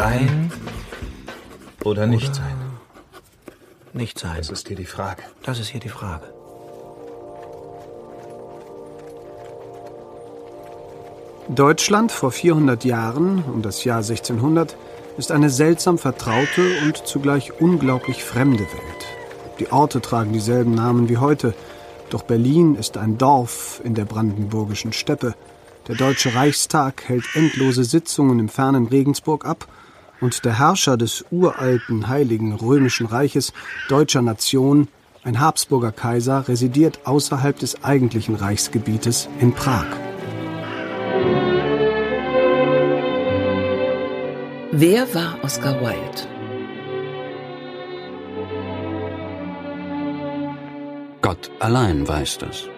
Sein oder nicht sein? Nicht sein. Das ist hier die Frage. Das ist hier die Frage. Deutschland vor 400 Jahren, um das Jahr 1600, ist eine seltsam vertraute und zugleich unglaublich fremde Welt. Die Orte tragen dieselben Namen wie heute, doch Berlin ist ein Dorf in der brandenburgischen Steppe. Der Deutsche Reichstag hält endlose Sitzungen im fernen Regensburg ab und der Herrscher des uralten heiligen römischen Reiches deutscher Nation, ein Habsburger Kaiser, residiert außerhalb des eigentlichen Reichsgebietes in Prag. Wer war Oscar Wilde? Gott allein weiß das.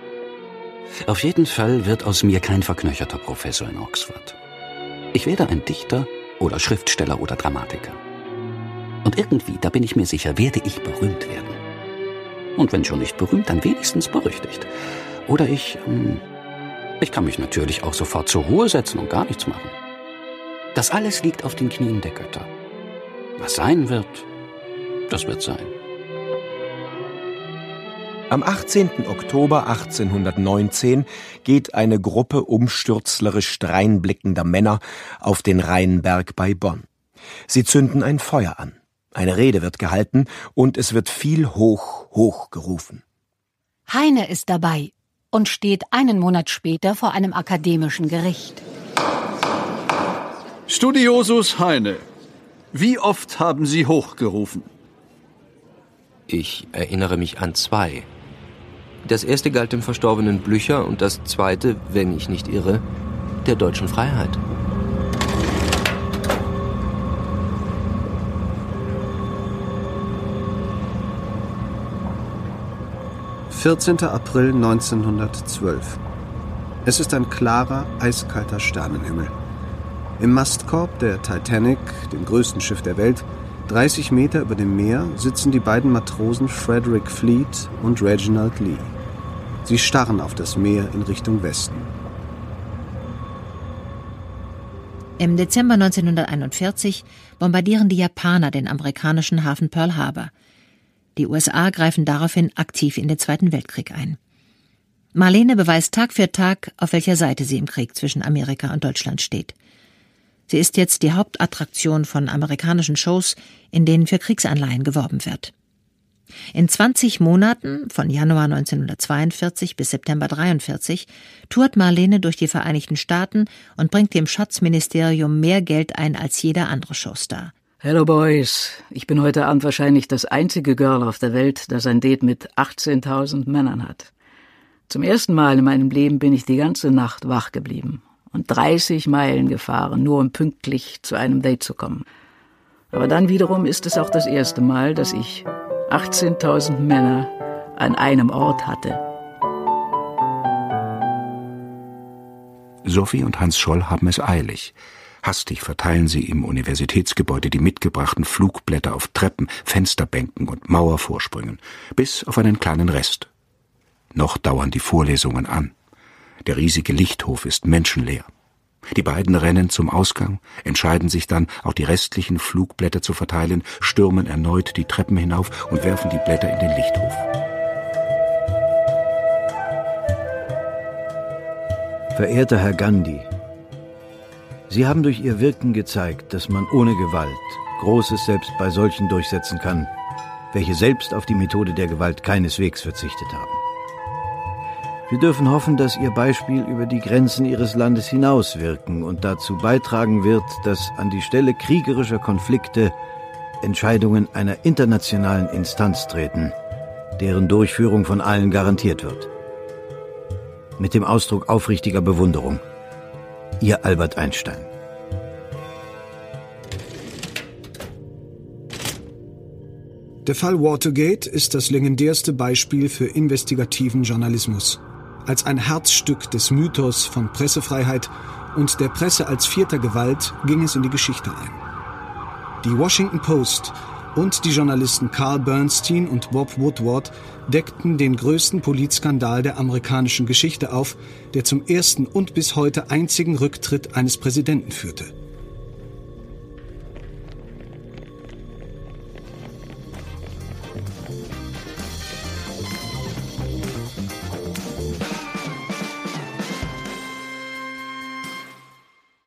Auf jeden Fall wird aus mir kein verknöcherter Professor in Oxford. Ich werde ein Dichter oder Schriftsteller oder Dramatiker. Und irgendwie, da bin ich mir sicher, werde ich berühmt werden. Und wenn schon nicht berühmt, dann wenigstens berüchtigt. Oder ich, hm, ich kann mich natürlich auch sofort zur Ruhe setzen und gar nichts machen. Das alles liegt auf den Knien der Götter. Was sein wird, das wird sein. Am 18. Oktober 1819 geht eine Gruppe umstürzlerisch dreinblickender Männer auf den Rheinberg bei Bonn. Sie zünden ein Feuer an. Eine Rede wird gehalten und es wird viel hoch, hoch gerufen. Heine ist dabei und steht einen Monat später vor einem akademischen Gericht. Studiosus Heine, wie oft haben Sie hochgerufen? Ich erinnere mich an zwei. Das erste galt dem verstorbenen Blücher und das zweite, wenn ich nicht irre, der deutschen Freiheit. »14. April 1912. Es ist ein klarer, eiskalter Sternenhimmel. Im Mastkorb der Titanic, dem größten Schiff der Welt, 30 Meter über dem Meer, sitzen die beiden Matrosen Frederick Fleet und Reginald Lee. Sie starren auf das Meer in Richtung Westen. Im Dezember 1941 bombardieren die Japaner den amerikanischen Hafen Pearl Harbor. Die USA greifen daraufhin aktiv in den Zweiten Weltkrieg ein. Marlene beweist Tag für Tag, auf welcher Seite sie im Krieg zwischen Amerika und Deutschland steht. Sie ist jetzt die Hauptattraktion von amerikanischen Shows, in denen für Kriegsanleihen geworben wird. In 20 Monaten, von Januar 1942 bis September 1943, tourt Marlene durch die Vereinigten Staaten und bringt dem Schatzministerium mehr Geld ein als jeder andere Showstar. Hello Boys, ich bin heute Abend wahrscheinlich das einzige Girl auf der Welt, das ein Date mit 18.000 Männern hat. Zum ersten Mal in meinem Leben bin ich die ganze Nacht wach geblieben und 30 Meilen gefahren, nur um pünktlich zu einem Date zu kommen. Aber dann wiederum ist es auch das erste Mal, dass ich 18.000 Männer an einem Ort hatte. Sophie und Hans Scholl haben es eilig. Hastig verteilen sie im Universitätsgebäude die mitgebrachten Flugblätter auf Treppen, Fensterbänken und Mauervorsprüngen, bis auf einen kleinen Rest. Noch dauern die Vorlesungen an. Der riesige Lichthof ist menschenleer. Die beiden rennen zum Ausgang, entscheiden sich dann, auch die restlichen Flugblätter zu verteilen, stürmen erneut die Treppen hinauf und werfen die Blätter in den Lichthof. Verehrter Herr Gandhi, Sie haben durch Ihr Wirken gezeigt, dass man ohne Gewalt Großes selbst bei solchen durchsetzen kann, welche selbst auf die Methode der Gewalt keineswegs verzichtet haben. Wir dürfen hoffen, dass Ihr Beispiel über die Grenzen Ihres Landes hinauswirken und dazu beitragen wird, dass an die Stelle kriegerischer Konflikte Entscheidungen einer internationalen Instanz treten, deren Durchführung von allen garantiert wird. Mit dem Ausdruck aufrichtiger Bewunderung. Ihr Albert Einstein. Der Fall Watergate ist das legendärste Beispiel für investigativen Journalismus als ein Herzstück des Mythos von Pressefreiheit und der Presse als vierter Gewalt ging es in die Geschichte ein. Die Washington Post und die Journalisten Carl Bernstein und Bob Woodward deckten den größten Politskandal der amerikanischen Geschichte auf, der zum ersten und bis heute einzigen Rücktritt eines Präsidenten führte.